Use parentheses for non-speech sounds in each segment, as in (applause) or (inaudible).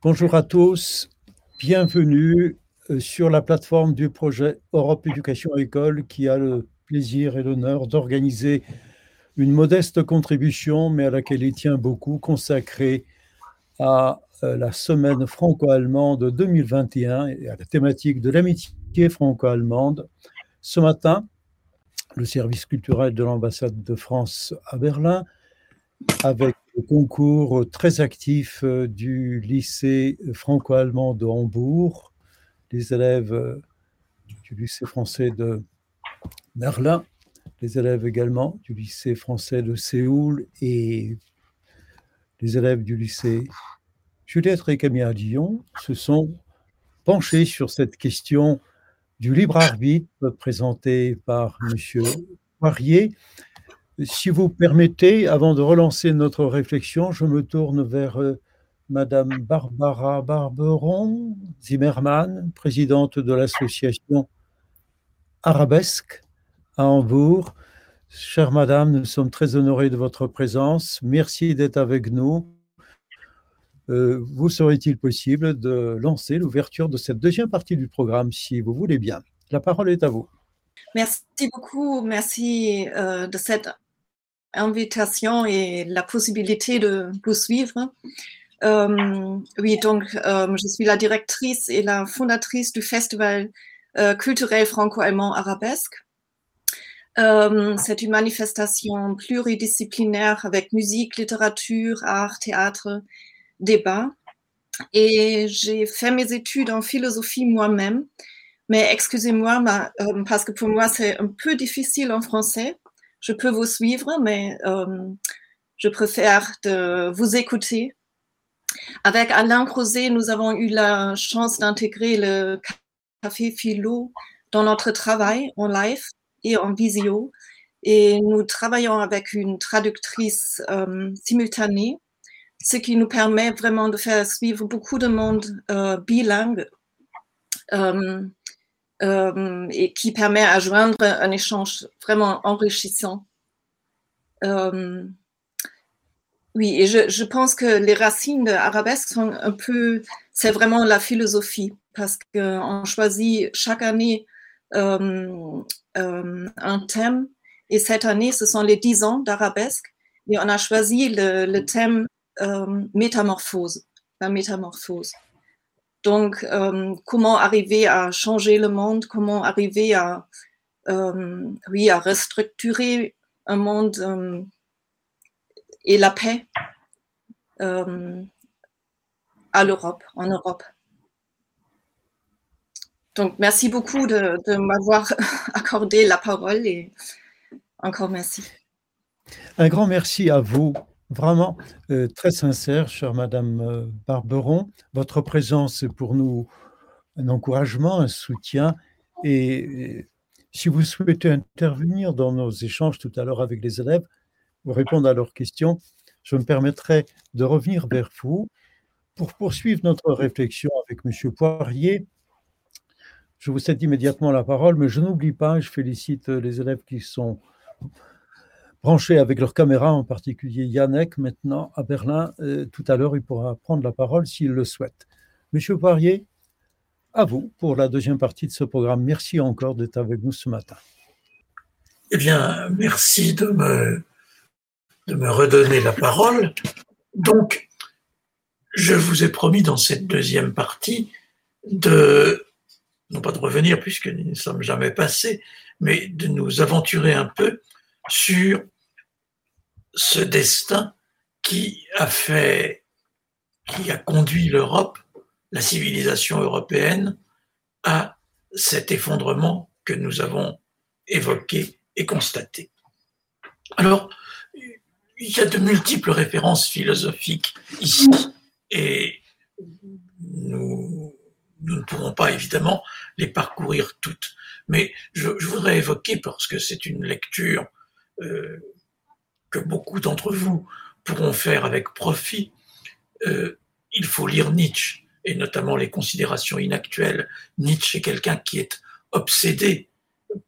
Bonjour à tous, bienvenue euh, sur la plateforme du projet Europe Éducation École qui a le plaisir et l'honneur d'organiser une modeste contribution, mais à laquelle il tient beaucoup, consacrée à euh, la semaine franco-allemande 2021 et à la thématique de l'amitié franco-allemande. Ce matin, le service culturel de l'ambassade de France à Berlin, avec le concours très actif euh, du lycée franco-allemand de Hambourg, les élèves euh, du lycée français de Berlin, les élèves également du lycée français de Séoul et les élèves du lycée Juliette Récamier à Lyon se sont penchés sur cette question du libre arbitre présentée par M. Poirier si vous permettez, avant de relancer notre réflexion, je me tourne vers euh, Madame Barbara Barberon Zimmermann, présidente de l'association Arabesque à Hambourg. Chère Madame, nous sommes très honorés de votre présence. Merci d'être avec nous. Euh, vous serait-il possible de lancer l'ouverture de cette deuxième partie du programme, si vous voulez bien? La parole est à vous. Merci beaucoup. Merci euh, de cette invitation et la possibilité de vous suivre. Euh, oui, donc euh, je suis la directrice et la fondatrice du Festival euh, culturel franco-allemand arabesque. C'est une manifestation pluridisciplinaire avec musique, littérature, art, théâtre, débat. Et j'ai fait mes études en philosophie moi-même. Mais excusez-moi, parce que pour moi, c'est un peu difficile en français je peux vous suivre, mais euh, je préfère de vous écouter. Avec Alain Crozet, nous avons eu la chance d'intégrer le café philo dans notre travail en live et en visio. Et nous travaillons avec une traductrice euh, simultanée, ce qui nous permet vraiment de faire suivre beaucoup de monde euh, bilingue. Euh, euh, et qui permet à joindre un échange vraiment enrichissant. Euh, oui, et je, pense que les racines de arabesque sont un peu, c'est vraiment la philosophie, parce qu'on choisit chaque année euh, un thème, et cette année, ce sont les 10 ans d'arabesque, et on a choisi le, thème métamorphose, la métamorphose. Donc, euh, comment arriver à changer le monde, comment arriver à, euh, restructurer un monde euh, et la paix à l'Europe, en Europe? Donc, merci beaucoup de, de m'avoir (laughs) accordé la parole et encore merci. Un grand merci à vous Vraiment euh, très sincère, chère Madame euh, Barberon. Votre présence est pour nous un encouragement, un soutien. Et, si vous souhaitez intervenir dans nos échanges tout à l'heure avec les élèves, ou répondre à leurs questions, je me permettrai de revenir vers vous pour poursuivre notre réflexion avec Monsieur Poirier. Je vous cède immédiatement la parole, mais je n'oublie pas, je félicite les élèves qui sont branchés avec leur caméra, en particulier Yannick, maintenant à Berlin. Euh, tout à l'heure, il pourra prendre la parole s'il le souhaite. Monsieur Poirier, à vous pour la deuxième partie de ce programme. Merci encore d'être avec nous ce matin. Eh bien, merci de me, de me redonner la parole. Donc, je vous ai promis dans cette deuxième partie de, non pas de revenir puisque nous ne sommes jamais passés, mais de nous aventurer un peu sur ce destin qui a fait, qui a conduit l'Europe, la civilisation européenne, à cet effondrement que nous avons évoqué et constaté. Alors, il y a de multiples références philosophiques ici et nous, ne pourrons pas évidemment les parcourir toutes. Mais je, voudrais évoquer, parce que c'est une lecture euh, que beaucoup d'entre vous pourront faire avec profit, euh, il faut lire Nietzsche, et notamment les considérations inactuelles. Nietzsche est quelqu'un qui est obsédé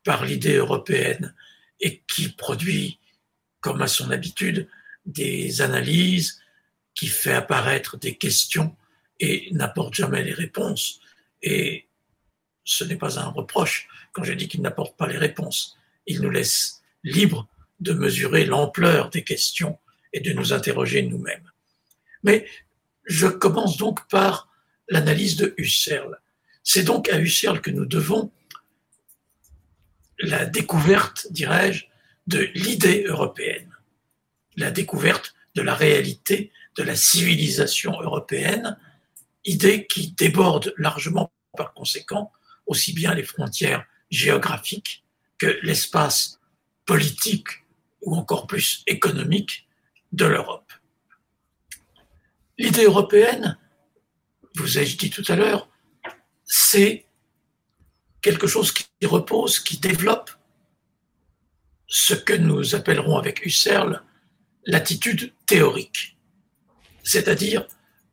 par l'idée européenne et qui produit, comme à son habitude, des analyses, qui fait apparaître des questions et n'apporte jamais les réponses. Et ce n'est pas un reproche quand je dis qu'il n'apporte pas les réponses. Il nous laisse libres de mesurer l'ampleur des questions et de nous interroger nous-mêmes. Mais je commence donc par l'analyse de Husserl. C'est donc à Husserl que nous devons la découverte, dirais-je, de l'idée européenne, la découverte de la réalité de la civilisation européenne, idée qui déborde largement par conséquent aussi bien les frontières géographiques que l'espace politique ou encore plus économique de l'Europe. L'idée européenne, vous ai-je dit tout à l'heure, c'est quelque chose qui repose, qui développe ce que nous appellerons avec Husserl l'attitude théorique, c'est-à-dire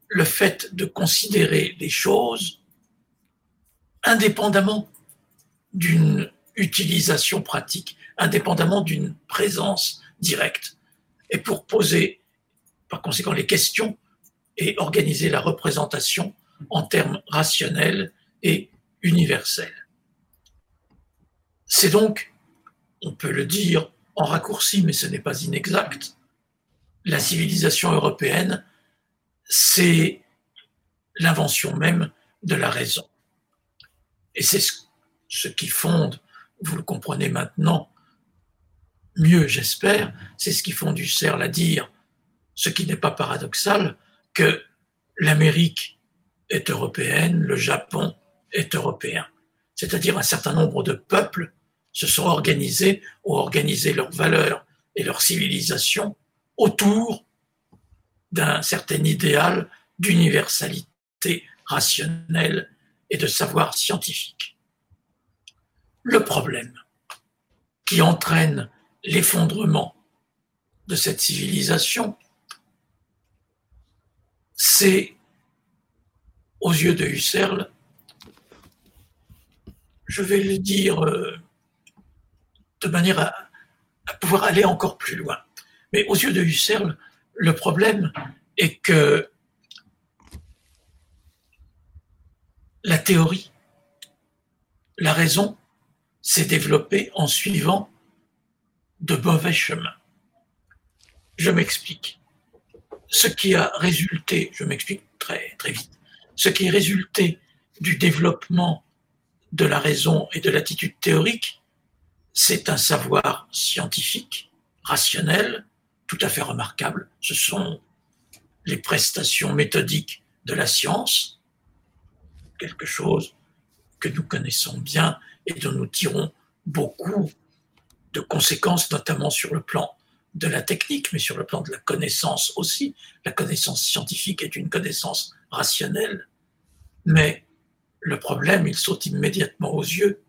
le fait de considérer les choses indépendamment d'une utilisation pratique, indépendamment d'une présence directe, et pour poser par conséquent les questions et organiser la représentation en termes rationnels et universels. C'est donc, on peut le dire en raccourci, mais ce n'est pas inexact, la civilisation européenne, c'est l'invention même de la raison. Et c'est ce qui fonde, vous le comprenez maintenant, mieux j'espère, c'est ce qui fonde Husserl à dire, ce qui n'est pas paradoxal, que l'Amérique est européenne, le Japon est européen. C'est-à-dire un certain nombre de peuples se sont organisés, ont organisé leurs valeurs et leur civilisation autour d'un certain idéal d'universalité rationnelle et de savoir scientifique. Le problème qui entraîne l'effondrement de cette civilisation, c'est, aux yeux de Husserl, je vais le dire euh, de manière à, à, pouvoir aller encore plus loin. Mais aux yeux de Husserl, le problème est que la théorie, la raison s'est développée en suivant de mauvais chemins. Je m'explique. Ce qui a résulté, je m'explique très, très vite, ce qui est résulté du développement de la raison et de l'attitude théorique, c'est un savoir scientifique, rationnel, tout à fait remarquable. Ce sont les prestations méthodiques de la science, quelque chose que nous connaissons bien et dont nous tirons beaucoup de conséquences, notamment sur le plan de la technique, mais sur le plan de la connaissance aussi. La connaissance scientifique est une connaissance rationnelle, mais le problème, il saute immédiatement aux yeux,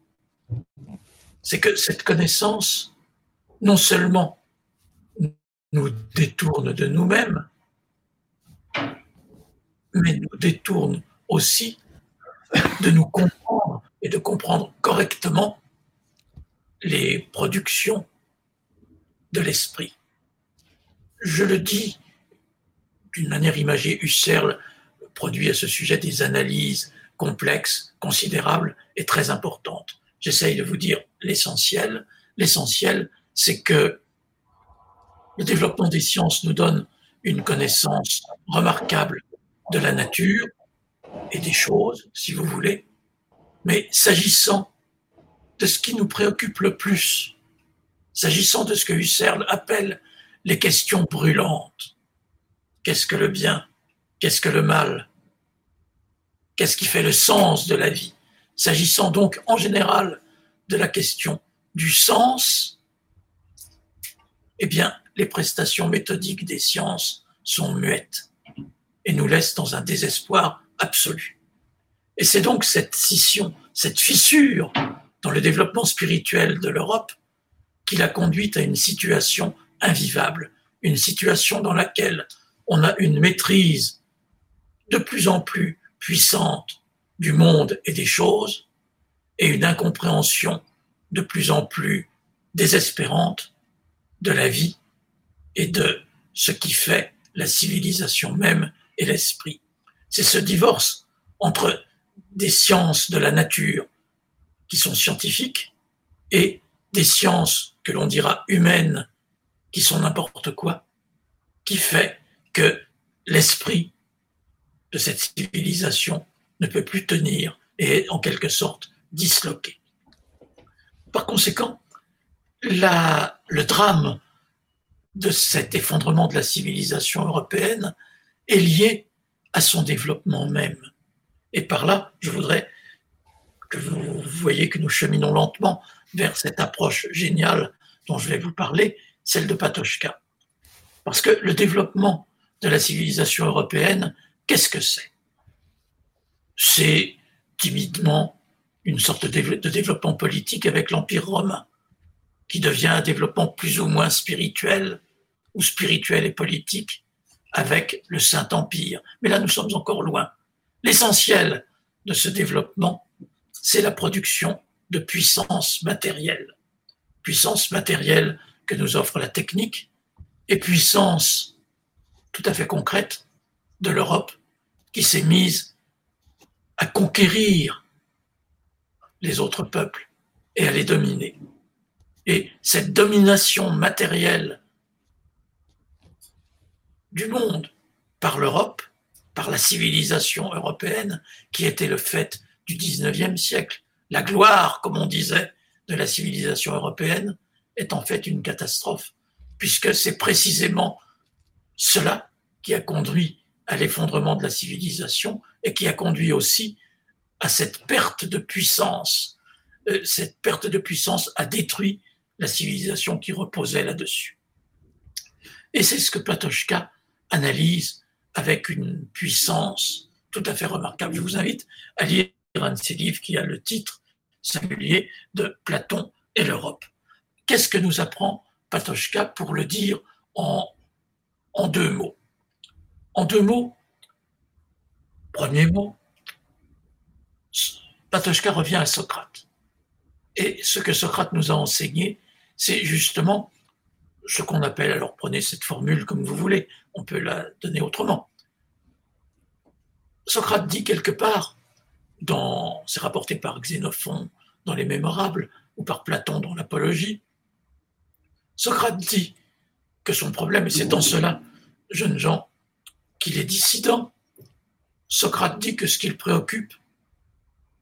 c'est que cette connaissance, non seulement nous détourne de nous-mêmes, mais nous détourne aussi de nous comprendre et de comprendre correctement les productions de l'esprit. Je le dis d'une manière imagée, Husserl produit à ce sujet des analyses complexes, considérables et très importantes. J'essaye de vous dire l'essentiel. L'essentiel, c'est que le développement des sciences nous donne une connaissance remarquable de la nature, et des choses, si vous voulez. Mais s'agissant de ce qui nous préoccupe le plus, s'agissant de ce que Husserl appelle les questions brûlantes, qu'est-ce que le bien, qu'est-ce que le mal, qu'est-ce qui fait le sens de la vie, s'agissant donc en général de la question du sens, eh bien, les prestations méthodiques des sciences sont muettes et nous laissent dans un désespoir absolue. Et c'est donc cette scission, cette fissure dans le développement spirituel de l'Europe qui l'a conduite à une situation invivable, une situation dans laquelle on a une maîtrise de plus en plus puissante du monde et des choses et une incompréhension de plus en plus désespérante de la vie et de ce qui fait la civilisation même et l'esprit. C'est ce divorce entre des sciences de la nature qui sont scientifiques et des sciences que l'on dira humaines qui sont n'importe quoi, qui fait que l'esprit de cette civilisation ne peut plus tenir et est en quelque sorte disloqué. Par conséquent, le drame de cet effondrement de la civilisation européenne est lié à son développement même. Et par là, je voudrais que vous voyez que nous cheminons lentement vers cette approche géniale dont je vais vous parler, celle de Patochka. Parce que le développement de la civilisation européenne, qu'est-ce que c'est? C'est timidement une sorte de développement politique avec l'Empire romain, qui devient un développement plus ou moins spirituel, ou spirituel et politique, avec le Saint-Empire. Mais là, nous sommes encore loin. L'essentiel de ce développement, c'est la production de puissance matérielle. Puissance matérielle que nous offre la technique et puissance tout à fait concrète de l'Europe qui s'est mise à conquérir les autres peuples et à les dominer. Et cette domination matérielle du monde par l'Europe, par la civilisation européenne, qui était le fait du 19e siècle, la gloire, comme on disait, de la civilisation européenne est en fait une catastrophe, puisque c'est précisément cela qui a conduit à l'effondrement de la civilisation et qui a conduit aussi à cette perte de puissance. Euh, cette perte de puissance a détruit la civilisation qui reposait là-dessus. Et c'est ce que Platochka analyse avec une puissance tout à fait remarquable. Je vous invite à lire un de ses livres qui a le titre singulier de Platon et l'Europe. Qu'est-ce que nous apprend Patochka pour le dire en, en deux mots? En deux mots, premier mot, Patochka revient à Socrate. Et ce que Socrate nous a enseigné, c'est justement ce qu'on appelle, alors prenez cette formule comme vous voulez, on peut la donner autrement. Socrate dit quelque part, dans, c'est rapporté par Xénophon dans les Mémorables ou par Platon dans l'Apologie, Socrate dit que son problème, et c'est en cela, jeunes gens, qu'il est dissident, Socrate dit que ce qu'il préoccupe,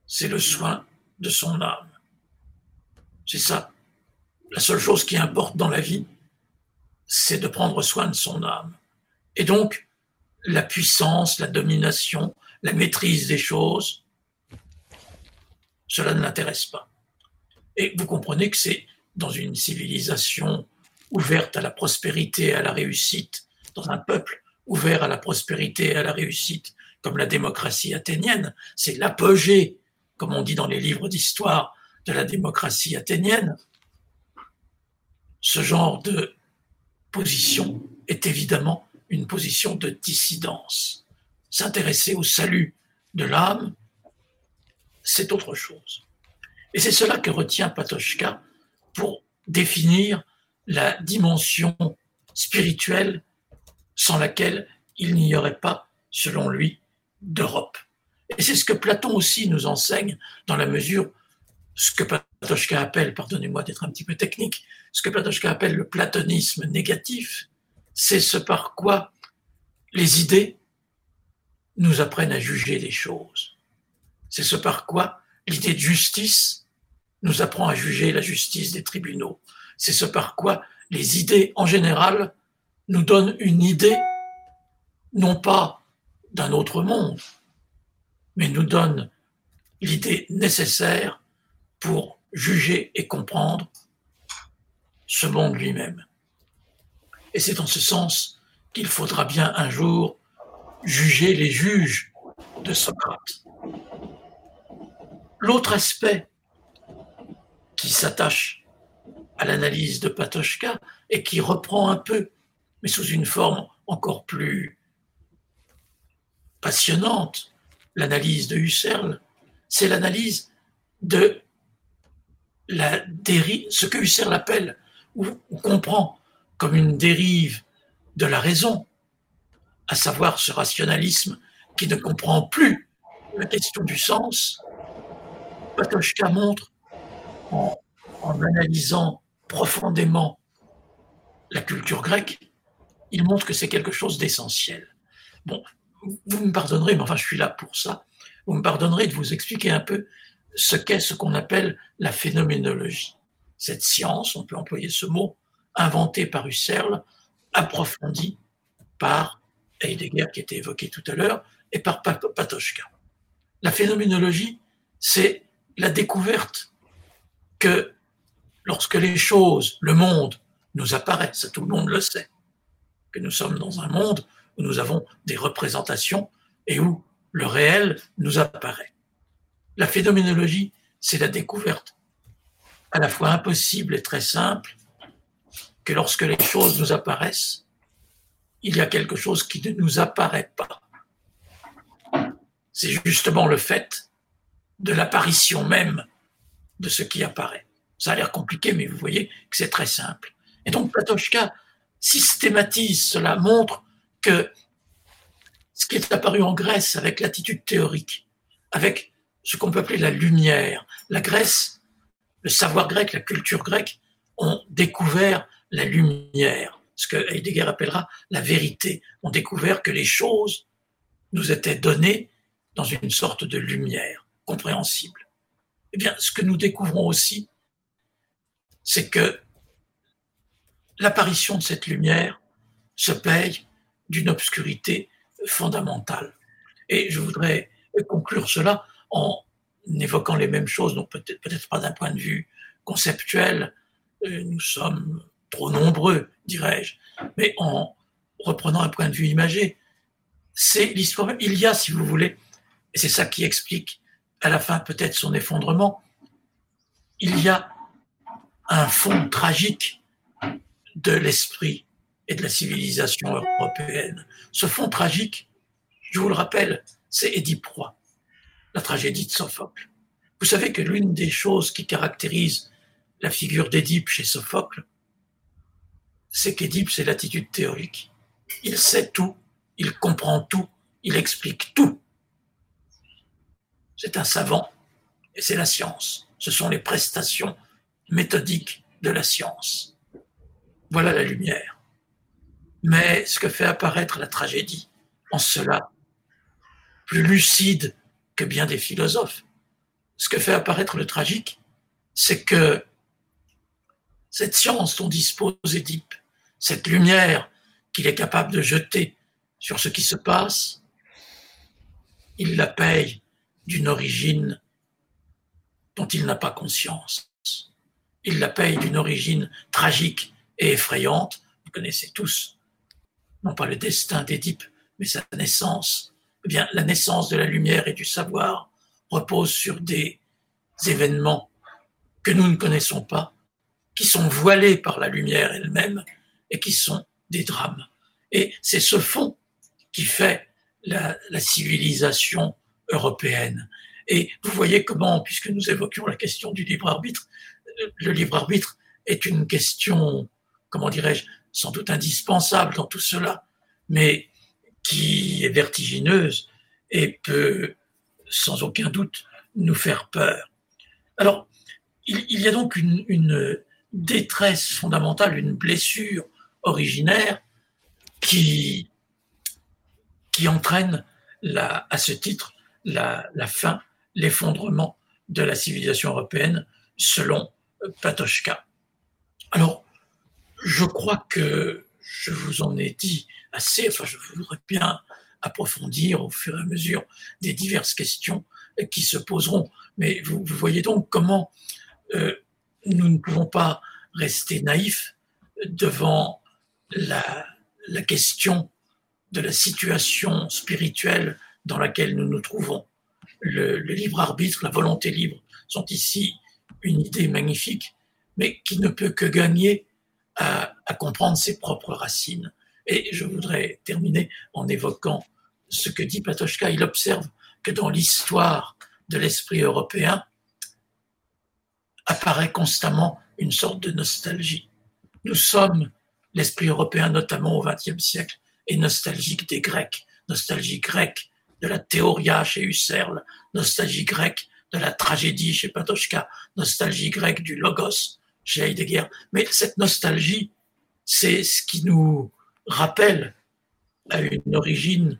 c'est le soin de son âme. C'est ça. La seule chose qui importe dans la vie, c'est de prendre soin de son âme. Et donc, la puissance, la domination, la maîtrise des choses, cela ne l'intéresse pas. Et vous comprenez que c'est dans une civilisation ouverte à la prospérité et à la réussite, dans un peuple ouvert à la prospérité et à la réussite, comme la démocratie athénienne, c'est l'apogée, comme on dit dans les livres d'histoire, de la démocratie athénienne. Ce genre de position est évidemment une position de dissidence. S'intéresser au salut de l'âme, c'est autre chose. Et c'est cela que retient Patochka pour définir la dimension spirituelle sans laquelle il n'y aurait pas, selon lui, d'Europe. Et c'est ce que Platon aussi nous enseigne dans la mesure, ce que Patochka appelle, pardonnez-moi d'être un petit peu technique, ce que Platochka appelle le platonisme négatif, c'est ce par quoi les idées nous apprennent à juger les choses. C'est ce par quoi l'idée de justice nous apprend à juger la justice des tribunaux. C'est ce par quoi les idées en général nous donnent une idée, non pas d'un autre monde, mais nous donnent l'idée nécessaire pour juger et comprendre ce monde lui-même. Et c'est en ce sens qu'il faudra bien un jour juger les juges de Socrate. L'autre aspect qui s'attache à l'analyse de Patochka et qui reprend un peu, mais sous une forme encore plus passionnante, l'analyse de Husserl, c'est l'analyse de la dérive, ce que Husserl appelle ou, comprend comme une dérive de la raison, à savoir ce rationalisme qui ne comprend plus la question du sens, Patochka montre, en, en analysant profondément la culture grecque, il montre que c'est quelque chose d'essentiel. Bon, vous me pardonnerez, mais enfin je suis là pour ça, vous me pardonnerez de vous expliquer un peu ce qu'est ce qu'on appelle la phénoménologie. Cette science, on peut employer ce mot, inventée par Husserl, approfondie par Heidegger qui était évoqué tout à l'heure et par Patochka. La phénoménologie, c'est la découverte que lorsque les choses, le monde, nous apparaissent, tout le monde le sait, que nous sommes dans un monde où nous avons des représentations et où le réel nous apparaît. La phénoménologie, c'est la découverte à la fois impossible et très simple que lorsque les choses nous apparaissent, il y a quelque chose qui ne nous apparaît pas. C'est justement le fait de l'apparition même de ce qui apparaît. Ça a l'air compliqué, mais vous voyez que c'est très simple. Et donc Platochka systématise cela, montre que ce qui est apparu en Grèce avec l'attitude théorique, avec ce qu'on peut appeler la lumière, la Grèce, le savoir grec, la culture grecque ont découvert la lumière, ce que Heidegger appellera la vérité, ont découvert que les choses nous étaient données dans une sorte de lumière compréhensible. Eh bien, ce que nous découvrons aussi, c'est que l'apparition de cette lumière se paye d'une obscurité fondamentale. Et je voudrais conclure cela en évoquant les mêmes choses, donc peut-être peut pas d'un point de vue conceptuel, euh, nous sommes trop nombreux, dirais-je, mais en reprenant un point de vue imagé, c'est l'histoire. Il y a, si vous voulez, et c'est ça qui explique à la fin peut-être son effondrement, il y a un fond tragique de l'esprit et de la civilisation européenne. Ce fond tragique, je vous le rappelle, c'est Édipe la tragédie de Sophocle. Vous savez que l'une des choses qui caractérise la figure d'Édipe chez Sophocle, c'est qu'Édipe, c'est l'attitude théorique. Il sait tout, il comprend tout, il explique tout. C'est un savant et c'est la science. Ce sont les prestations méthodiques de la science. Voilà la lumière. Mais ce que fait apparaître la tragédie, en cela, plus lucide que bien des philosophes, ce que fait apparaître le tragique, c'est que cette science dont dispose Édipe, cette lumière qu'il est capable de jeter sur ce qui se passe, il la paye d'une origine dont il n'a pas conscience. Il la paye d'une origine tragique et effrayante. Vous connaissez tous, non pas le destin d'Édipe, mais sa naissance. Eh bien, la naissance de la lumière et du savoir repose sur des événements que nous ne connaissons pas, qui sont voilés par la lumière elle-même et qui sont des drames. Et c'est ce fond qui fait la, civilisation européenne. Et vous voyez comment, puisque nous évoquions la question du libre arbitre, le libre arbitre est une question comment dirais-je, sans doute indispensable dans tout cela, mais qui est vertigineuse et peut, sans aucun doute, nous faire peur. Alors, il, y a donc une, détresse fondamentale, une blessure originaire qui, qui entraîne la, à ce titre la, la fin, l'effondrement de la civilisation européenne selon Patochka. Alors, je crois que je vous en ai dit assez, enfin je voudrais bien approfondir au fur et à mesure des diverses questions qui se poseront. Mais vous, voyez donc comment euh, nous ne pouvons pas rester naïfs devant la, question de la situation spirituelle dans laquelle nous nous trouvons. Le, libre arbitre, la volonté libre sont ici une idée magnifique, mais qui ne peut que gagner à, comprendre ses propres racines. Et je voudrais terminer en évoquant ce que dit Patochka. Il observe que dans l'histoire de l'esprit européen apparaît constamment une sorte de nostalgie. Nous sommes, l'esprit européen notamment au XXe siècle, est nostalgique des Grecs, nostalgie grecque de la théoria chez Husserl, nostalgie grecque de la tragédie chez Patochka, nostalgie grecque du logos chez Heidegger. Mais cette nostalgie, c'est ce qui nous rappelle à une origine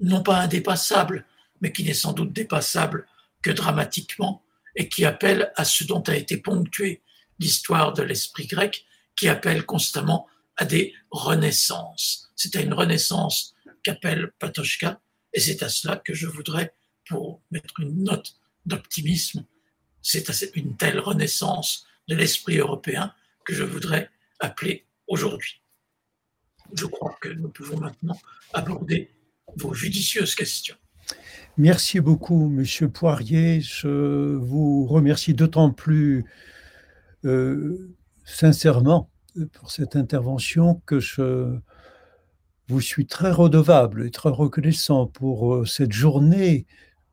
non pas indépassable, mais qui n'est sans doute dépassable que dramatiquement, et qui appelle à ce dont a été ponctuée l'histoire de l'esprit grec, qui appelle constamment à des renaissances. C'est à une renaissance qu'appelle Patochka, et c'est à cela que je voudrais, pour mettre une note d'optimisme, c'est à une telle renaissance de l'esprit européen que je voudrais appeler aujourd'hui. Je crois que nous pouvons maintenant aborder vos judicieuses questions. Merci beaucoup, Monsieur Poirier. Je vous remercie d'autant plus euh, sincèrement pour cette intervention que je vous suis très redevable et très reconnaissant pour euh, cette journée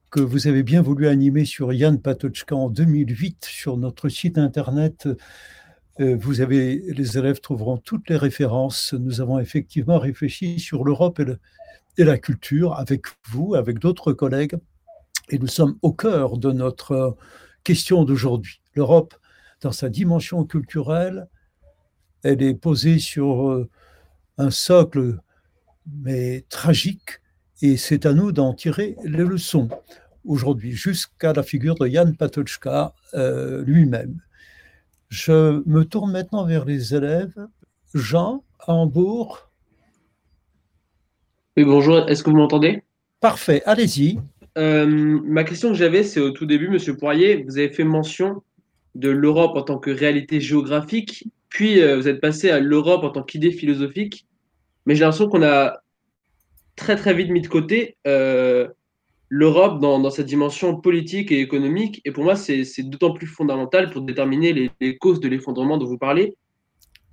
que vous avez bien voulu animer sur Yann Patochka en 2008 sur notre site internet. Euh, vous avez, les élèves trouveront toutes les références. Nous avons effectivement réfléchi sur l'Europe et, et, la culture avec vous, avec d'autres collègues. Et nous sommes au cœur de notre question d'aujourd'hui. L'Europe, dans sa dimension culturelle, elle est posée sur euh, un socle, mais tragique, et c'est à nous d'en tirer les leçons aujourd'hui, jusqu'à la figure de Jan Patochka euh, lui-même. Je me tourne maintenant vers les élèves. Jean, à Hambourg. Oui, bonjour, est-ce que vous m'entendez? Parfait, allez-y. Euh, ma question que j'avais, c'est au tout début, Monsieur Poirier, vous avez fait mention de l'Europe en tant que réalité géographique puis, euh, vous êtes passé à l'Europe en tant qu'idée philosophique. Mais j'ai l'impression qu'on a très, très vite mis de côté euh, l'Europe dans, sa dimension politique et économique. Et pour moi, c'est d'autant plus fondamental pour déterminer les, causes de l'effondrement dont vous parlez.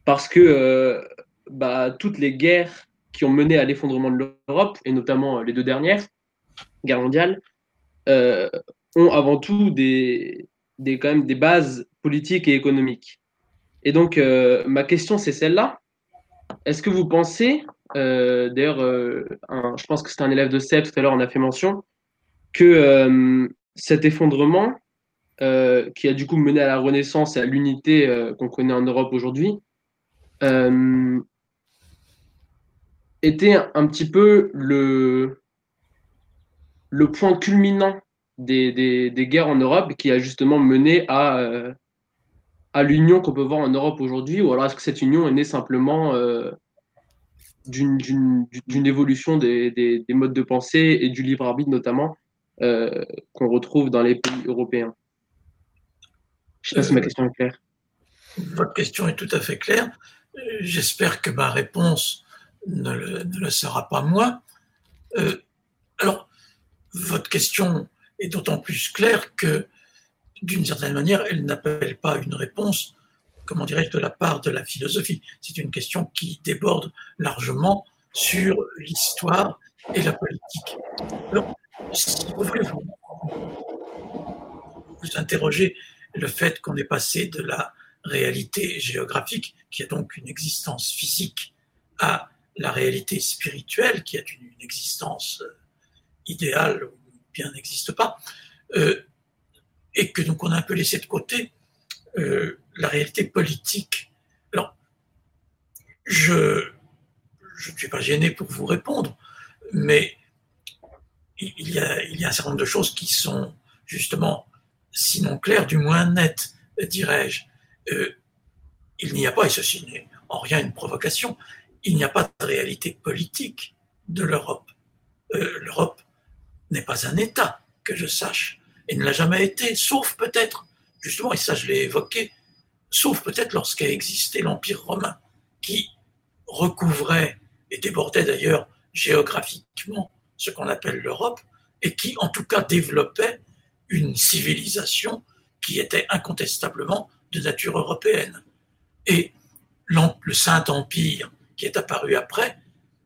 Parce que euh, bah, toutes les guerres qui ont mené à l'effondrement de l'Europe, et notamment les deux dernières, guerre mondiale, ont avant tout des, des, quand même des bases politiques et économiques. Et donc, euh, ma question, c'est celle-là. Est-ce que vous pensez, euh, d'ailleurs, euh, je pense que c'était un élève de CEP, tout à l'heure, on a fait mention, que cet effondrement, qui a du coup mené à la renaissance et à l'unité qu'on connaît en Europe aujourd'hui, était un petit peu le, le point culminant des, des, guerres en Europe qui a justement mené à, à l'union qu'on peut voir en Europe aujourd'hui Ou alors est-ce que cette union est née simplement euh, d'une évolution des, des, modes de pensée et du libre arbitre notamment euh, qu'on retrouve dans les pays européens? Je ne sais pas si ma question est claire. Votre question est tout à fait claire. J'espère que ma réponse ne le, ne le sera pas moins. Euh, alors, votre question est d'autant plus claire que d'une certaine manière, elle n'appelle pas une réponse, comment dirais-je, de la part de la philosophie. C'est une question qui déborde largement sur l'histoire et la politique. Alors, si vous voulez vous, vous interroger le fait qu'on est passé de la réalité géographique, qui a donc une existence physique, à la réalité spirituelle, qui a une, existence euh, idéale ou bien n'existe pas, euh, et que donc on a un peu laissé de côté euh, la réalité politique. Alors, je ne suis pas gêné pour vous répondre, mais il y, a, un certain nombre de choses qui sont justement, sinon claires, du moins nettes, dirais-je. Euh, il n'y a pas, et ceci n'est en rien une provocation, il n'y a pas de réalité politique de l'Europe. L'Europe n'est pas un État, que je sache et ne l'a jamais été, sauf peut-être, justement, et ça je l'ai évoqué, sauf peut-être lorsqu'a existé l'Empire romain, qui recouvrait et débordait d'ailleurs géographiquement ce qu'on appelle l'Europe, et qui en tout cas développait une civilisation qui était incontestablement de nature européenne. Et le Saint-Empire qui est apparu après,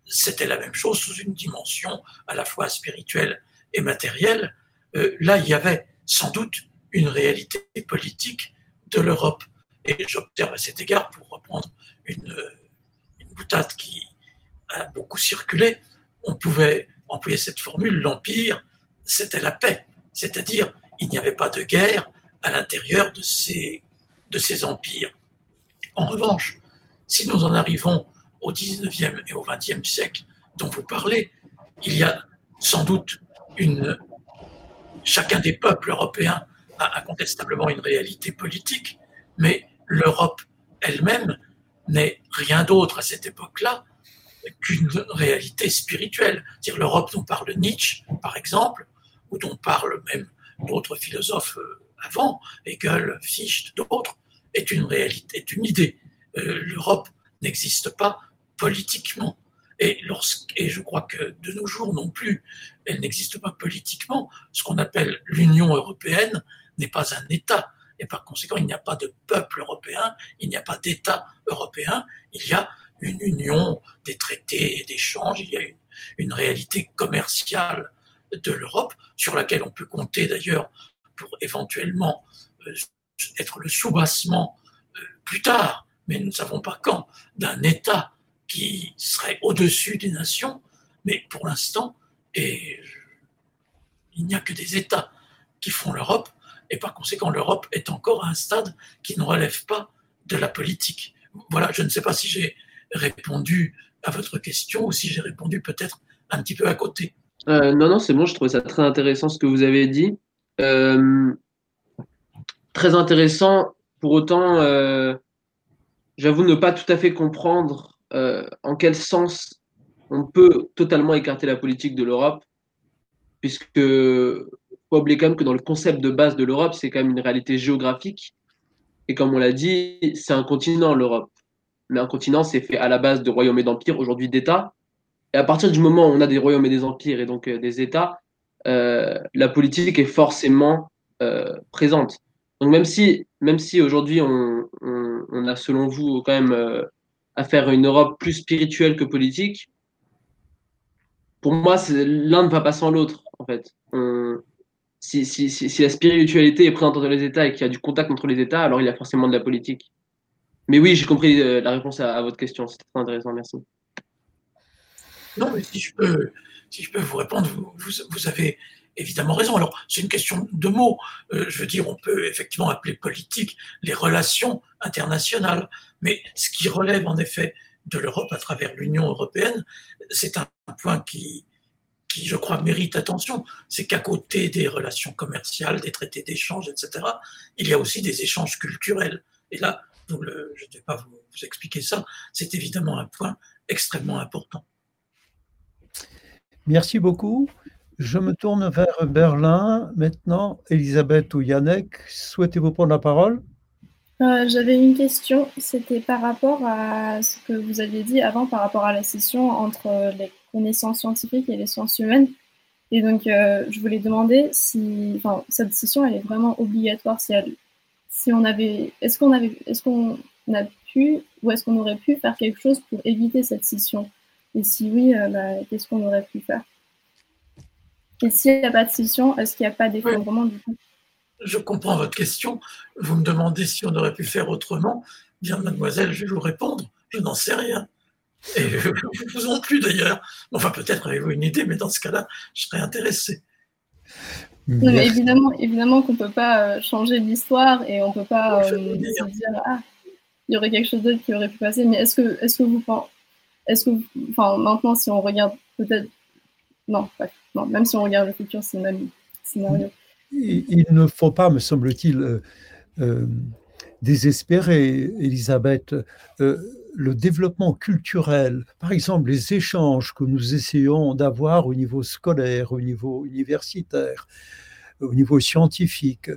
c'était la même chose sous une dimension à la fois spirituelle et matérielle, euh, là, il y avait sans doute une réalité politique de l'Europe. Et j'observe à cet égard, pour reprendre une, une boutade qui a beaucoup circulé, on pouvait employer cette formule, l'Empire, c'était la paix. C'est-à-dire, il n'y avait pas de guerre à l'intérieur de ces, de ces empires. En revanche, si nous en arrivons au 19e et au 20e siècle dont vous parlez, il y a sans doute une. Chacun des peuples européens a incontestablement une réalité politique, mais l'Europe elle-même n'est rien d'autre à cette époque-là qu'une réalité spirituelle. dire l'Europe dont parle Nietzsche, par exemple, ou dont parlent même d'autres philosophes euh, avant, Hegel, Fichte, d'autres, est une réalité, est une idée. Euh, L'Europe n'existe pas politiquement. Et, je crois que de nos jours non plus, elle n'existe pas politiquement. Ce qu'on appelle l'Union européenne n'est pas un État. Et par conséquent, il n'y a pas de peuple européen, il n'y a pas d'État européen, il y a une union des traités et d'échanges, il y a une, une réalité commerciale de l'Europe, sur laquelle on peut compter d'ailleurs pour éventuellement euh, être le soubassement euh, plus tard, mais nous ne savons pas quand, d'un État qui serait au-dessus des nations, mais pour l'instant, il n'y a que des États qui font l'Europe, et par conséquent, l'Europe est encore à un stade qui ne relève pas de la politique. Voilà, je ne sais pas si j'ai répondu à votre question ou si j'ai répondu peut-être un petit peu à côté. Euh, non, non, c'est bon, je trouvais ça très intéressant ce que vous avez dit. Euh, très intéressant, pour autant, euh, j'avoue ne pas tout à fait comprendre en quel sens on peut totalement écarter la politique de l'Europe, puisque faut oublier quand même que dans le concept de base de l'Europe, c'est quand même une réalité géographique. Et comme on l'a dit, c'est un continent, l'Europe. Mais un continent, c'est fait à la base de royaumes et d'empires, aujourd'hui d'États. Et à partir du moment où on a des royaumes et des empires et donc euh, des États, euh, la politique est forcément euh, présente. Donc même si, même si aujourd'hui on, a selon vous quand même euh, à faire une Europe plus spirituelle que politique, pour moi l'un ne va pas sans l'autre en fait. Si, la spiritualité est présente dans les États et qu'il y a du contact entre les États, alors il y a forcément de la politique. Mais oui, j'ai compris la réponse à, votre question. C'était très intéressant. Merci. Non, mais si je peux, si je peux vous répondre, vous, avez évidemment raison. Alors, c'est une question de mots. Euh, je veux dire, on peut effectivement appeler politique les relations internationales. Mais ce qui relève en effet de l'Europe à travers l'Union européenne, c'est un point qui, qui, je crois, mérite attention. C'est qu'à côté des relations commerciales, des traités d'échange, etc., il y a aussi des échanges culturels. Et là, je ne vais pas vous expliquer ça, c'est évidemment un point extrêmement important. Merci beaucoup. Je me tourne vers Berlin maintenant. Elisabeth ou Yannick, souhaitez-vous prendre la parole? Euh, J'avais une question, c'était par rapport à ce que vous aviez dit avant, par rapport à la scission entre les connaissances scientifiques et les sciences humaines. Et donc, euh, je voulais demander si enfin, cette scission, elle est vraiment obligatoire. Si, on avait, est-ce qu'on avait, est-ce qu'on a pu ou est-ce qu'on aurait pu faire quelque chose pour éviter cette scission et si oui, euh, bah, qu'est-ce qu'on aurait pu faire? Et s'il n'y a pas de scission, est-ce qu'il n'y a pas d'effondrement du coup? Je comprends votre question. Vous me demandez si on aurait pu faire autrement. Bien, mademoiselle, je vais vous répondre. Je n'en sais rien. Et (laughs) vous non plus d'ailleurs. Enfin, peut-être avez-vous une idée, mais dans ce cas-là, je serais intéressé. évidemment, évidemment qu'on ne peut pas euh, changer l'histoire et on ne peut pas euh, se dire ah, il y aurait quelque chose d'autre qui aurait pu passer. Mais est-ce que, est-ce que vous pensez est-ce que, enfin, maintenant, si on regarde peut-être, non, non, même si on regarde le futur, c'est le même scénario. Il, ne faut pas, me semble-t-il, euh, euh, désespérer, Elisabeth. Euh, le développement culturel, par exemple les échanges que nous essayons d'avoir au niveau scolaire, au niveau universitaire, au niveau scientifique,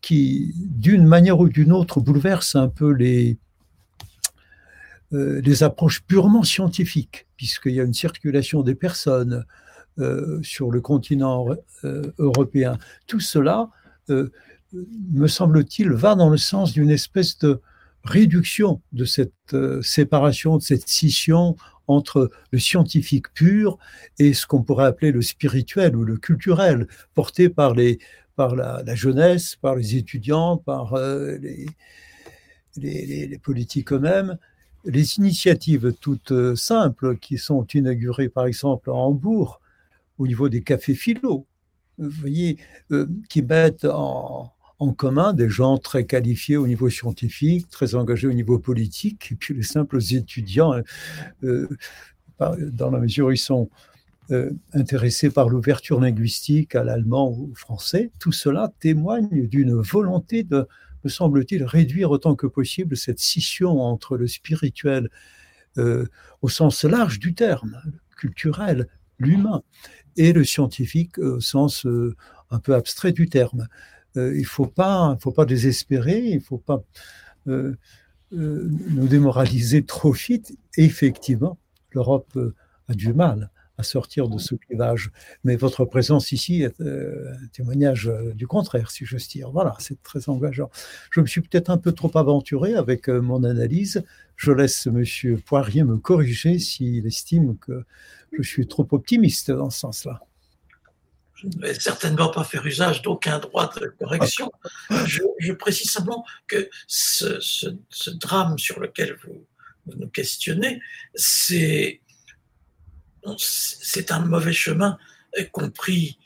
qui d'une manière ou d'une autre bouleversent un peu les, des approches purement scientifiques, puisqu'il y a une circulation des personnes euh, sur le continent euh, européen. Tout cela, me semble-t-il, va dans le sens d'une espèce de réduction de cette séparation, de cette scission entre le scientifique pur et ce qu'on pourrait appeler le spirituel ou le culturel, porté par, les, par la, jeunesse, par les étudiants, par les, les, politiques eux-mêmes. Les initiatives toutes simples qui sont inaugurées par exemple à Hambourg au niveau des cafés philo, vous voyez, qui mettent en, commun des gens très qualifiés au niveau scientifique, très engagés au niveau politique, et puis les simples étudiants, euh, dans la mesure où ils sont euh, intéressés par l'ouverture linguistique à l'allemand ou au français, tout cela témoigne d'une volonté de, me semble-t-il, réduire autant que possible cette scission entre le spirituel euh, au sens large du terme, culturel, l'humain, et le scientifique au sens un peu abstrait du terme. Euh, il ne faut pas, faut pas désespérer, il ne faut pas euh, euh, nous démoraliser trop vite. effectivement, l'Europe a du mal à sortir de ce clivage. Mais votre présence ici est un témoignage du contraire, si j'ose dire. Voilà, c'est très engageant. Je me suis peut-être un peu trop aventuré avec mon analyse. Je laisse M. Poirier me corriger s'il estime que je suis trop optimiste dans ce sens-là je ne vais certainement pas faire usage d'aucun droit de correction. Je, précise simplement que ce, drame sur lequel vous, nous questionnez, c'est un mauvais chemin compris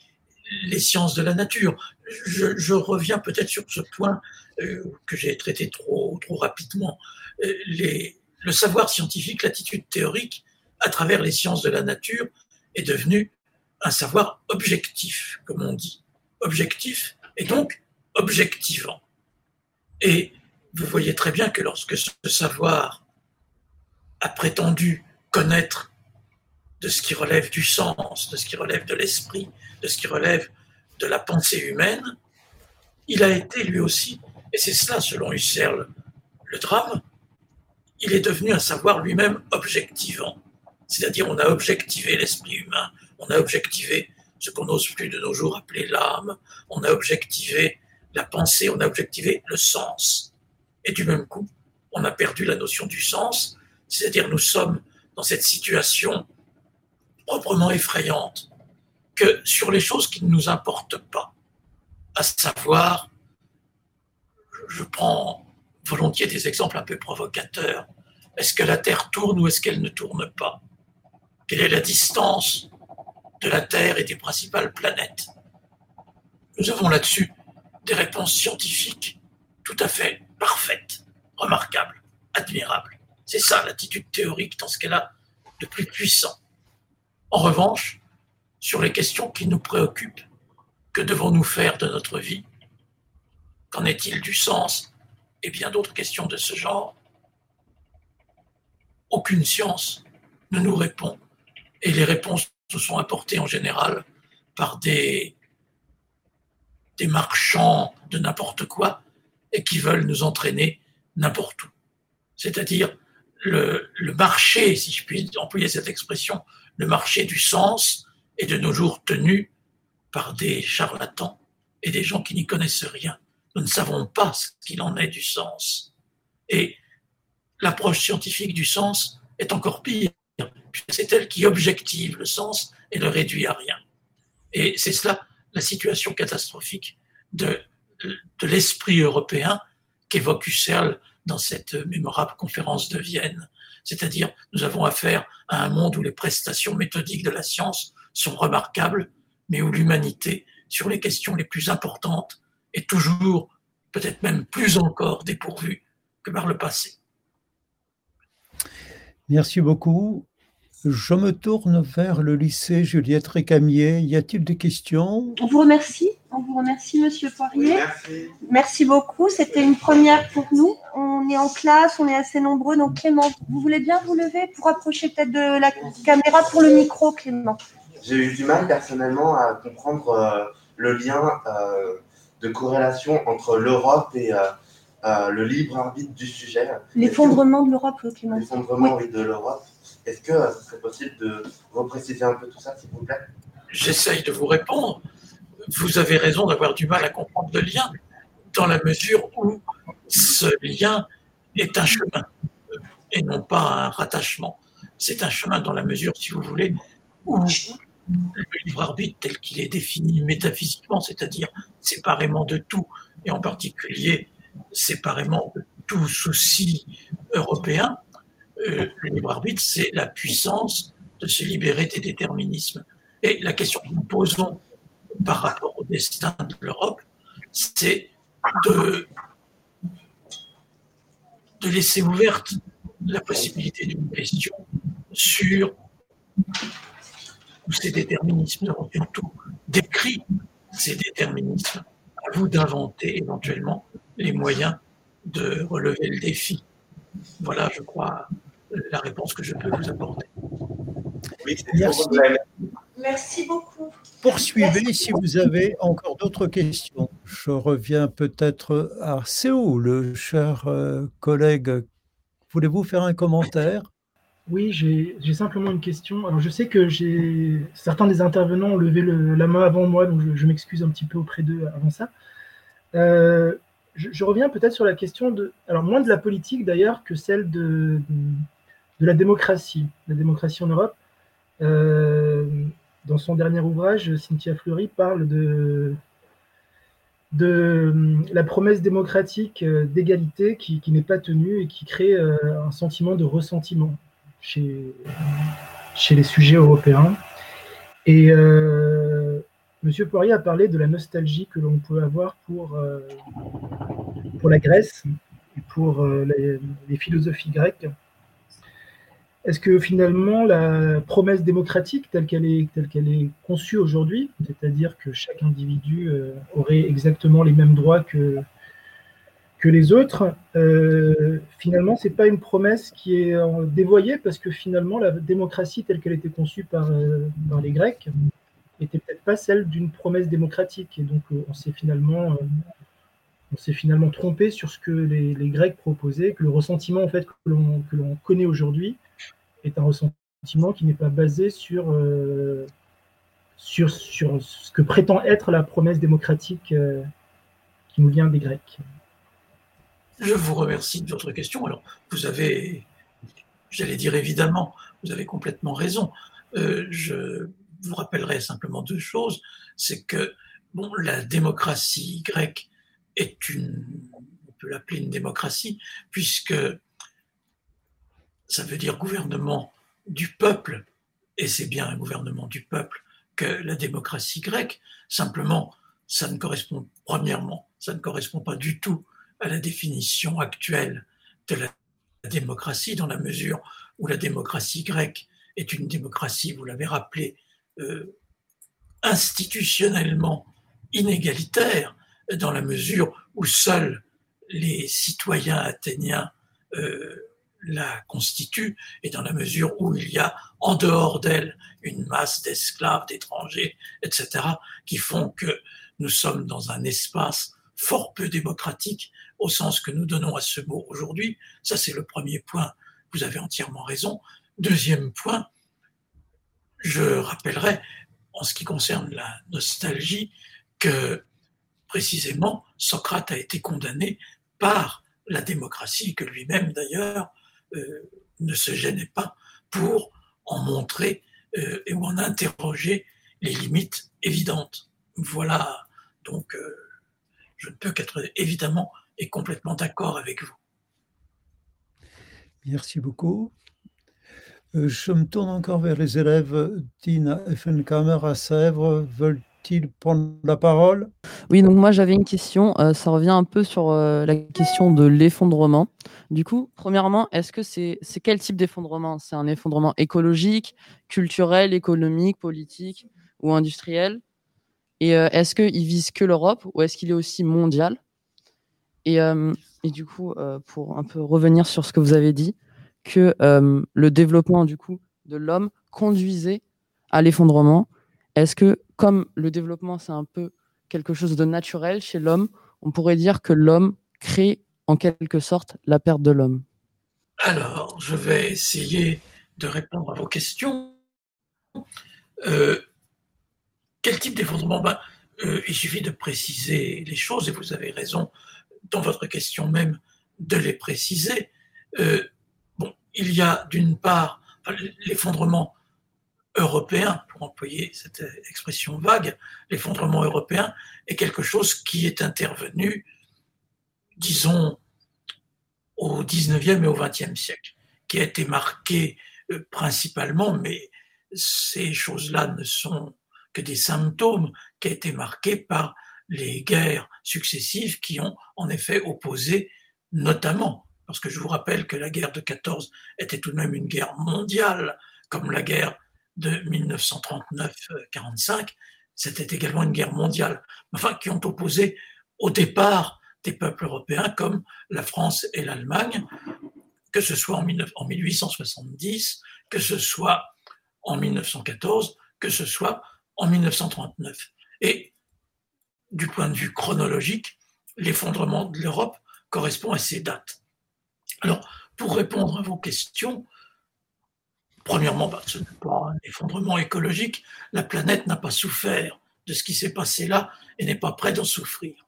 les sciences de la nature. Je, reviens peut-être sur ce point euh, que j'ai traité trop, trop rapidement. Euh, le savoir scientifique, l'attitude théorique, à travers les sciences de la nature, est devenu un savoir objectif, comme on dit. Objectif et donc objectivant. Et vous voyez très bien que lorsque ce savoir a prétendu connaître de ce qui relève du sens, de ce qui relève de l'esprit, de ce qui relève de la pensée humaine, il a été lui aussi, et c'est cela selon Husserl le drame, il est devenu un savoir lui-même objectivant. C'est-à-dire on a objectivé l'esprit humain, on a objectivé ce qu'on n'ose plus de nos jours appeler l'âme, on a objectivé la pensée, on a objectivé le sens. Et du même coup, on a perdu la notion du sens, c'est-à-dire nous sommes dans cette situation proprement effrayante que sur les choses qui ne nous importent pas, à savoir, je prends volontiers des exemples un peu provocateurs, est-ce que la Terre tourne ou est-ce qu'elle ne tourne pas? Quelle est la distance de la Terre et des principales planètes? Nous avons là-dessus des réponses scientifiques tout à fait parfaites, remarquables, admirables. C'est ça l'attitude théorique dans ce qu'elle a de plus puissant. En revanche, sur les questions qui nous préoccupent, que devons-nous faire de notre vie? Qu'en est-il du sens Et bien d'autres questions de ce genre? Aucune science ne nous répond. Et les réponses se sont apportés en général par des, marchands de n'importe quoi et qui veulent nous entraîner n'importe où. C'est-à-dire le, marché, si je puis employer cette expression, le marché du sens est de nos jours tenu par des charlatans et des gens qui n'y connaissent rien. Nous ne savons pas ce qu'il en est du sens. Et l'approche scientifique du sens est encore pire c'est elle qui objective le sens et le réduit à rien. Et c'est cela la situation catastrophique de, de l'esprit européen qu'évoque Husserl dans cette mémorable conférence de Vienne. C'est-à-dire, nous avons affaire à un monde où les prestations méthodiques de la science sont remarquables, mais où l'humanité, sur les questions les plus importantes, est toujours, peut-être même plus encore, dépourvue que par le passé. Merci beaucoup. Je me tourne vers le lycée Juliette Récamier. Y a-t-il des questions? On vous remercie. On vous remercie, Monsieur Poirier. merci. beaucoup. C'était une première pour nous. On est en classe, on est assez nombreux. Donc, Clément, vous voulez bien vous lever pour approcher peut-être de la caméra pour le micro, Clément? J'ai eu du mal personnellement à comprendre euh, le lien euh, de corrélation entre l'Europe et euh, le libre arbitre du sujet. L'effondrement de l'Europe, Clément. L'effondrement oui. de l'Europe. Est-ce que euh, ce serait possible de repréciser un peu tout ça, s'il vous plaît? J'essaye de vous répondre. Vous avez raison d'avoir du mal à comprendre le lien, dans la mesure où ce lien est un chemin et non pas un rattachement. C'est un chemin dans la mesure, si vous voulez, où le libre arbitre tel qu'il est défini métaphysiquement, c'est-à-dire séparément de tout, et en particulier séparément de tout souci européen, le libre arbitre, c'est la puissance de se libérer des déterminismes. Et la question que nous posons par rapport au destin de l'Europe, c'est de, de laisser ouverte la possibilité d'une question sur ces déterminismes, tout décrit ces déterminismes. À vous d'inventer éventuellement les moyens de relever le défi. Voilà, je crois, la réponse que je peux vous apporter. Merci. Merci beaucoup. Poursuivez si vous avez encore d'autres questions. Je reviens peut-être à Séoul, cher euh, collègue. Voulez-vous faire un commentaire? Oui, j'ai simplement une question. Alors, je sais que certains des intervenants ont levé la main avant moi, donc je, m'excuse un petit peu auprès d'eux avant ça. Euh, je, reviens peut-être sur la question de, alors moins de la politique d'ailleurs que celle de, de, la démocratie, la démocratie en Europe. Euh, dans son dernier ouvrage, Cynthia Fleury parle de, de la promesse démocratique euh, d'égalité qui, n'est pas tenue et qui crée euh, un sentiment de ressentiment chez, les sujets européens. Et euh, M. Poirier a parlé de la nostalgie que l'on peut avoir pour, la Grèce pour les philosophies grecques. Est-ce que finalement la promesse démocratique telle qu'elle est, telle qu'elle est conçue aujourd'hui, c'est-à-dire que chaque individu euh, aurait exactement les mêmes droits que, les autres, euh, finalement, ce n'est pas une promesse qui est euh, dévoyée parce que finalement la démocratie telle qu'elle était conçue par, par les Grecs n'était peut-être pas celle d'une promesse démocratique. Et donc on s'est finalement on finalement trompé sur ce que les, Grecs proposaient, que le ressentiment en fait que l'on connaît aujourd'hui est un ressentiment qui n'est pas basé sur, euh, sur, sur ce que prétend être la promesse démocratique euh, qui nous vient des Grecs. Je vous remercie de votre question. Alors, vous avez, j'allais dire évidemment, vous avez complètement raison. Euh, je vous rappellerai simplement deux choses. C'est que bon, la démocratie grecque est une, on peut l'appeler une démocratie, puisque ça veut dire gouvernement du peuple, et c'est bien un gouvernement du peuple que la démocratie grecque. Simplement, ça ne correspond, premièrement, ça ne correspond pas du tout à la définition actuelle de la démocratie, dans la mesure où la démocratie grecque est une démocratie, vous l'avez rappelé, euh, institutionnellement inégalitaire, dans la mesure où seuls les citoyens athéniens euh, la constitue et dans la mesure où il y a en dehors d'elle une masse d'esclaves, d'étrangers, etc., qui font que nous sommes dans un espace fort peu démocratique au sens que nous donnons à ce mot aujourd'hui. Ça, c'est le premier point. Vous avez entièrement raison. Deuxième point, je rappellerai, en ce qui concerne la nostalgie, que précisément Socrate a été condamné par la démocratie, que lui-même d'ailleurs euh, ne se gênait pas pour en montrer euh, et ou en interroger les limites évidentes. Voilà, donc euh, je ne peux qu'être évidemment et complètement d'accord avec vous. Merci beaucoup. Je me tourne encore vers les élèves. Tina Effenkammer à Sèvres, veulent prendre la parole Oui, donc moi j'avais une question. Euh, ça revient un peu sur euh, la question de l'effondrement. Du coup, premièrement, est-ce que c'est quel type d'effondrement? C'est un effondrement écologique, culturel, économique, politique ou industriel? Et euh, est-ce qu'il vise que l'Europe ou est-ce qu'il est aussi mondial? Et, et, du coup, pour un peu revenir sur ce que vous avez dit, que le développement du coup de l'homme conduisait à l'effondrement. Est-ce que comme le développement, c'est un peu quelque chose de naturel chez l'homme, on pourrait dire que l'homme crée en quelque sorte la perte de l'homme? Alors, je vais essayer de répondre à vos questions. Euh, quel type d'effondrement? Ben, euh, Il suffit de préciser les choses, et vous avez raison dans votre question même de les préciser. Euh, il y a d'une part l'effondrement européen, pour employer cette expression vague, l'effondrement européen est quelque chose qui est intervenu, disons, au 19e et au 20e siècle. qui a été marqué euh, principalement, mais ces choses-là ne sont que des symptômes, qui a été marqué par les guerres successives qui ont en effet opposé notamment, parce que je vous rappelle que la guerre de 14 était tout de même une guerre mondiale, comme la guerre de 1939-45, c'était également une guerre mondiale, enfin qui ont opposé au départ des peuples européens comme la France et l'Allemagne, que ce soit en 1870, que ce soit en 1914, que ce soit en 1939. Et du point de vue chronologique, l'effondrement de l'Europe correspond à ces dates. Alors, pour répondre à vos questions, premièrement, bah, ce n'est pas un effondrement écologique. La planète n'a pas souffert de ce qui s'est passé là et n'est pas prête d'en souffrir.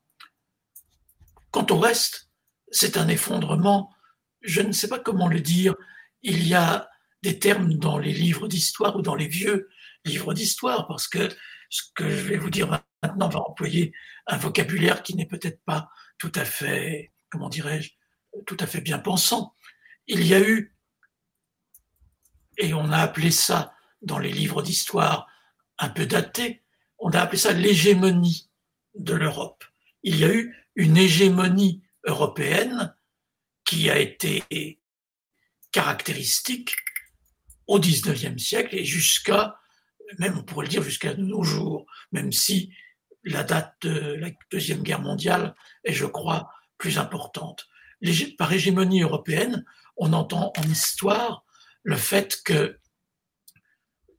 Quant au reste, c'est un effondrement, je ne sais pas comment le dire, il y a des termes dans les livres d'histoire ou dans les vieux livres d'histoire, parce que ce que je vais vous dire maintenant va employer un vocabulaire qui n'est peut-être pas tout à fait, comment dirais-je, tout à fait bien pensant. Il y a eu, et on a appelé ça dans les livres d'histoire un peu datés, on a appelé ça l'hégémonie de l'Europe. Il y a eu une hégémonie européenne qui a été caractéristique au XIXe siècle et jusqu'à, même on pourrait le dire jusqu'à nos jours, même si la date de la Deuxième Guerre mondiale est, je crois, plus importante. Par hégémonie européenne, on entend en histoire le fait que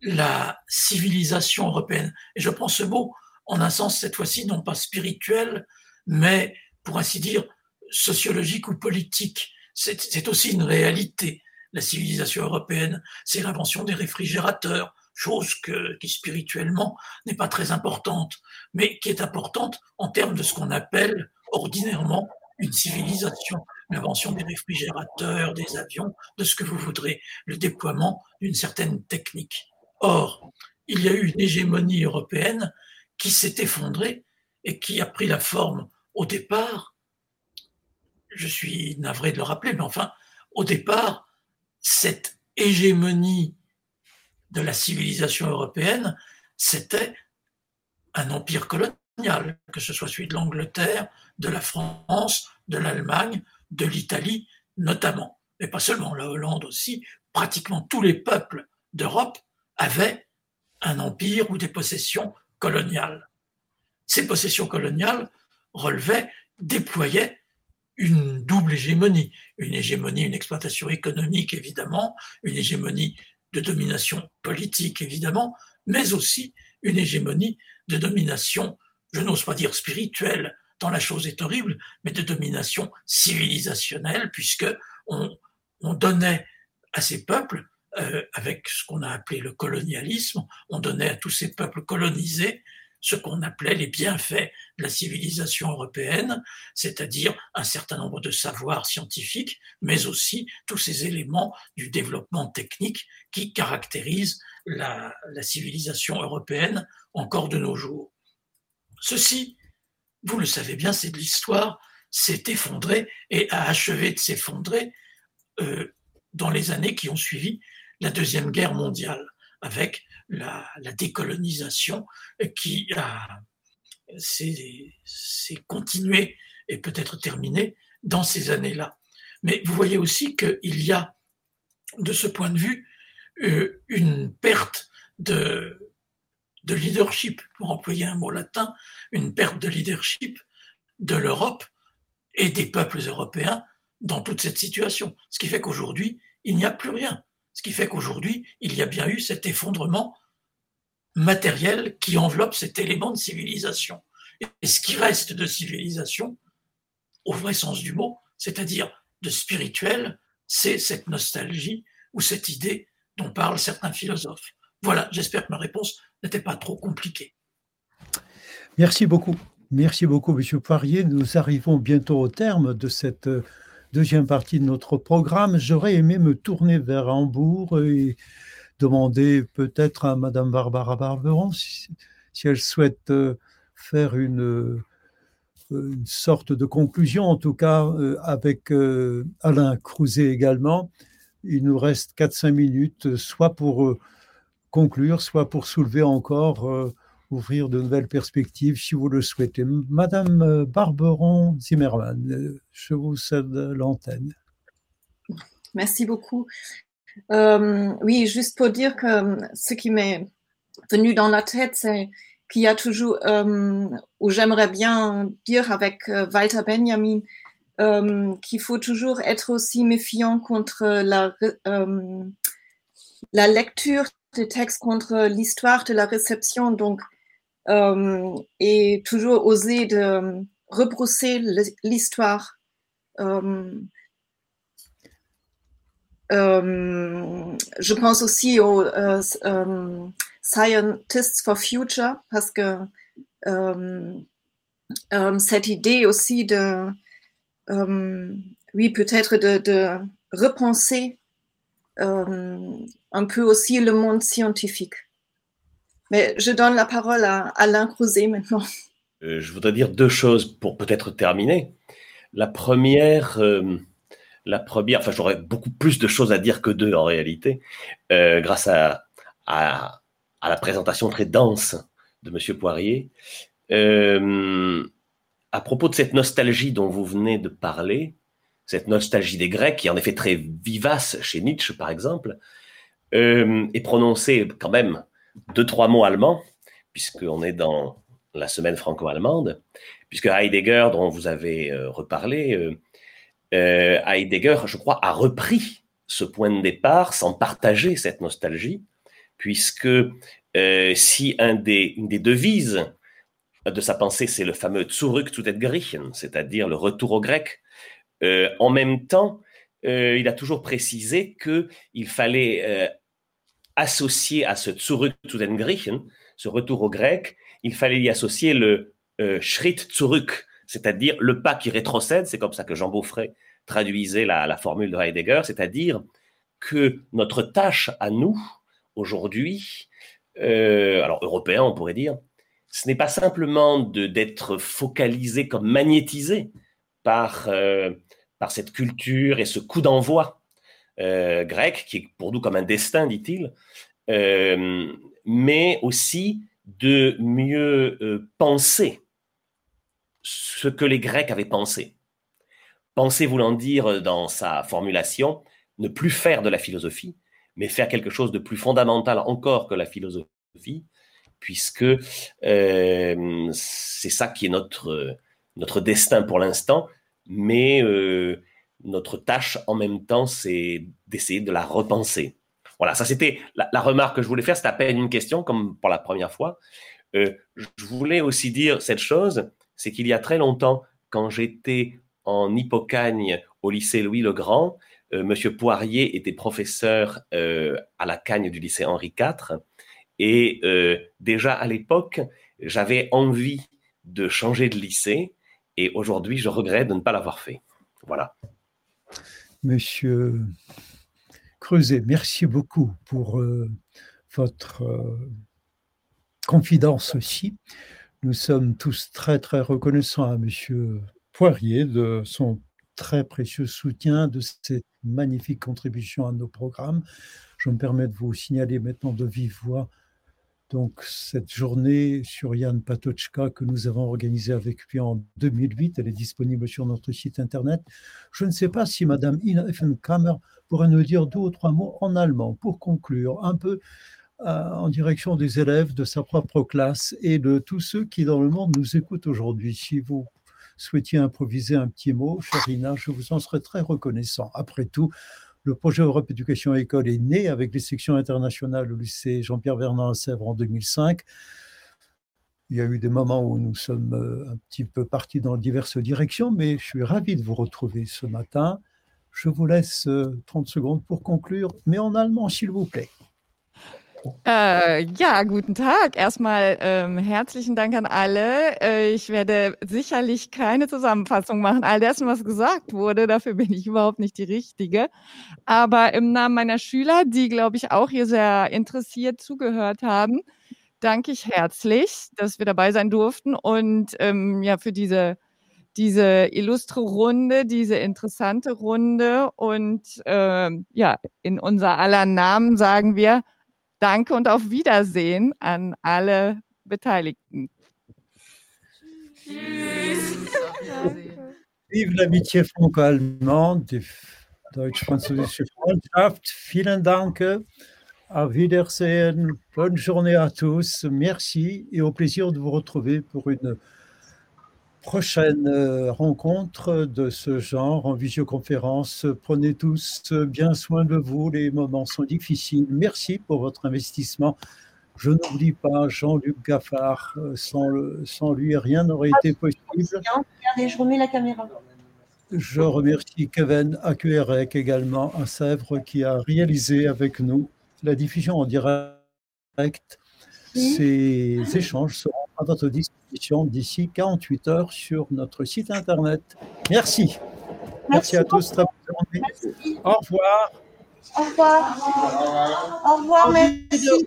la civilisation européenne, et je prends ce mot en un sens cette fois-ci non pas spirituel, mais pour ainsi dire sociologique ou politique, c'est aussi une réalité. La civilisation européenne, c'est l'invention des réfrigérateurs, chose qui spirituellement n'est pas très importante, mais qui est importante en termes de ce qu'on appelle ordinairement une civilisation, l'invention des réfrigérateurs, des avions, de ce que vous voudrez, le déploiement d'une certaine technique. Or, il y a eu une hégémonie européenne qui s'est effondrée et qui a pris la forme au départ, je suis navré de le rappeler, mais enfin, au départ, cette hégémonie de la civilisation européenne, c'était un empire colonial, que ce soit celui de l'Angleterre, de la France, de l'Allemagne, de l'Italie notamment, mais pas seulement, la Hollande aussi, pratiquement tous les peuples d'Europe avaient un empire ou des possessions coloniales. Ces possessions coloniales relevaient, déployaient une double hégémonie, une hégémonie, une exploitation économique évidemment, une hégémonie de domination politique, évidemment, mais aussi une hégémonie de domination, je n'ose pas dire spirituelle, tant la chose est horrible, mais de domination civilisationnelle, puisque on, donnait à ces peuples, euh, avec ce qu'on a appelé le colonialisme, on donnait à tous ces peuples colonisés ce qu'on appelait les bienfaits de la civilisation européenne, c'est-à-dire un certain nombre de savoirs scientifiques, mais aussi tous ces éléments du développement technique qui caractérisent la, civilisation européenne encore de nos jours. Ceci, vous le savez bien, c'est de l'histoire, s'est effondré et a achevé de s'effondrer euh, dans les années qui ont suivi la Deuxième Guerre mondiale, avec la, décolonisation qui s'est continuée et peut-être terminée dans ces années-là. Mais vous voyez aussi qu'il y a, de ce point de vue, euh, une perte de, de leadership, pour employer un mot latin, une perte de leadership de l'Europe et des peuples européens dans toute cette situation. Ce qui fait qu'aujourd'hui, il n'y a plus rien. Ce qui fait qu'aujourd'hui, il y a bien eu cet effondrement matériel qui enveloppe cet élément de civilisation. Et ce qui reste de civilisation, au vrai sens du mot, c'est-à-dire de spirituel, c'est cette nostalgie ou cette idée dont parlent certains philosophes. Voilà, j'espère que ma réponse n'était pas trop compliquée. Merci beaucoup. Merci beaucoup, Monsieur Poirier. Nous arrivons bientôt au terme de cette euh, deuxième partie de notre programme. J'aurais aimé me tourner vers Hambourg et demander peut-être à Madame Barbara Barberon si, elle souhaite euh, faire une, euh, une, sorte de conclusion, en tout cas avec Alain Crouzet également. Il nous reste 4-5 minutes, soit pour conclure, soit pour soulever encore, ouvrir de nouvelles perspectives si vous le souhaitez. Madame Barberon Zimmermann, je vous cède l'antenne. Merci beaucoup. oui, juste pour dire que ce qui m'est venu dans la tête, c'est qu'il y a toujours, euh, ou j'aimerais bien dire avec euh, Walter Benjamin, euh, qu'il faut toujours être aussi méfiant contre la, la lecture des textes, contre l'histoire de la réception, donc, et toujours oser de rebrousser l'histoire. je pense aussi aux Scientists for Future, parce que euh, euh, cette idée aussi de, euh, oui, peut-être de, repenser un peu aussi le monde scientifique. Mais je donne la parole à Alain Crouzet maintenant. je voudrais dire deux choses pour peut-être terminer. La première, la première, enfin j'aurais beaucoup plus de choses à dire que deux en réalité, grâce à, à, à la présentation très dense de Monsieur Poirier. Euh, à propos de cette nostalgie dont vous venez de parler, cette nostalgie des Grecs, qui est en effet très vivace chez Nietzsche, par exemple, euh, est prononcée quand même deux, trois mots allemands, puisqu'on est dans la semaine franco-allemande, puisque Heidegger, dont vous avez euh, reparlé, euh, Heidegger, je crois, a repris ce point de départ sans partager cette nostalgie, puisque si un des, une des devises de sa pensée, c'est le fameux Zurück zu den Griechen, c'est-à-dire le retour au grec, euh, en même temps, euh, il a toujours précisé qu'il fallait associer à ce Zurück zu den Griechen, ce retour au grec, il fallait y associer le Schritt zurück, c'est-à-dire le pas qui rétrocède, c'est comme ça que Jean Beaufray traduisait la, la formule de Heidegger, c'est-à-dire que notre tâche à nous, aujourd'hui, euh, alors européen on pourrait dire, ce n'est pas simplement d'être focalisé comme magnétisé par, euh, par cette culture et ce coup d'envoi euh, grec, qui est pour nous comme un destin, dit-il, mais aussi de mieux penser ce que les Grecs avaient pensé. Penser voulant dire dans sa formulation, ne plus faire de la philosophie, mais faire quelque chose de plus fondamental encore que la philosophie, puisque euh, c'est ça qui est notre, notre destin pour l'instant, mais euh, notre tâche en même temps, c'est d'essayer de la repenser. Voilà, ça c'était la, remarque que je voulais faire, c'est à peine une question, comme pour la première fois. Euh, je voulais aussi dire cette chose, c'est qu'il y a très longtemps, quand j'étais en Hippocagne au lycée Louis le Grand, euh, Monsieur Poirier était professeur euh, à la Cagne du lycée Henri IV. Et déjà à l'époque, j'avais envie de changer de lycée. Et aujourd'hui, je regrette de ne pas l'avoir fait. Voilà. Monsieur Creuset, merci beaucoup pour votre confidence aussi. Nous sommes tous très, très reconnaissants à Monsieur Poirier de son très précieux soutien, de cette magnifique contribution à nos programmes. Je me permets de vous signaler maintenant de vive voix donc cette journée sur Yann Patochka que nous avons organisée avec lui en 2008. Elle est disponible sur notre site internet. Je ne sais pas si Madame Ina Effenkammer pourrait nous dire deux ou trois mots en allemand pour conclure un peu euh, en direction des élèves de sa propre classe et de tous ceux qui dans le monde nous écoutent aujourd'hui. Si vous souhaitiez improviser un petit mot, Charina, je vous en serais très reconnaissant. Après tout, le projet Europe Éducation École est né avec les sections internationales au lycée Jean-Pierre Vernant à Sèvres en 2005. Il y a eu des moments où nous sommes euh, un petit peu partis dans diverses directions, mais je suis ravi de vous retrouver ce matin. Je vous laisse 30 euh, secondes pour conclure, mais en allemand, s'il vous plaît. Äh, ja, guten Tag. Erstmal ähm, herzlichen Dank an alle. Äh, ich werde sicherlich keine Zusammenfassung machen, all dessen, was gesagt wurde. Dafür bin ich überhaupt nicht die Richtige. Aber im Namen meiner Schüler, die, glaube ich, auch hier sehr interessiert zugehört haben, danke ich herzlich, dass wir dabei sein durften und ähm, ja für diese diese illustre Runde, diese interessante Runde. Und äh, ja, in unser aller Namen sagen wir Danke und auf Wiedersehen an alle Beteiligten. Vive l'amitié franco-allemande, deutsch-französische Freundschaft. Vielen Dank. Auf Wiedersehen. Bonne journée à tous. Merci et au plaisir de vous retrouver pour une prochaine euh, rencontre de ce genre en visioconférence. Prenez tous bien soin de vous. Les moments sont difficiles. Merci pour votre investissement. Je n'oublie pas Jean-Luc Gaffard. Sans, le- sans lui, rien n'aurait été possible. Regardez, je remets la caméra. Je remercie Kevin Akuerek également à Sèvres qui a réalisé avec nous la diffusion en direct. Ces échanges seront à votre disposition d'ici 48 heures sur notre site internet. Merci. Merci, à tous. Très bonne journée. Au revoir. Au revoir. Au revoir, merci.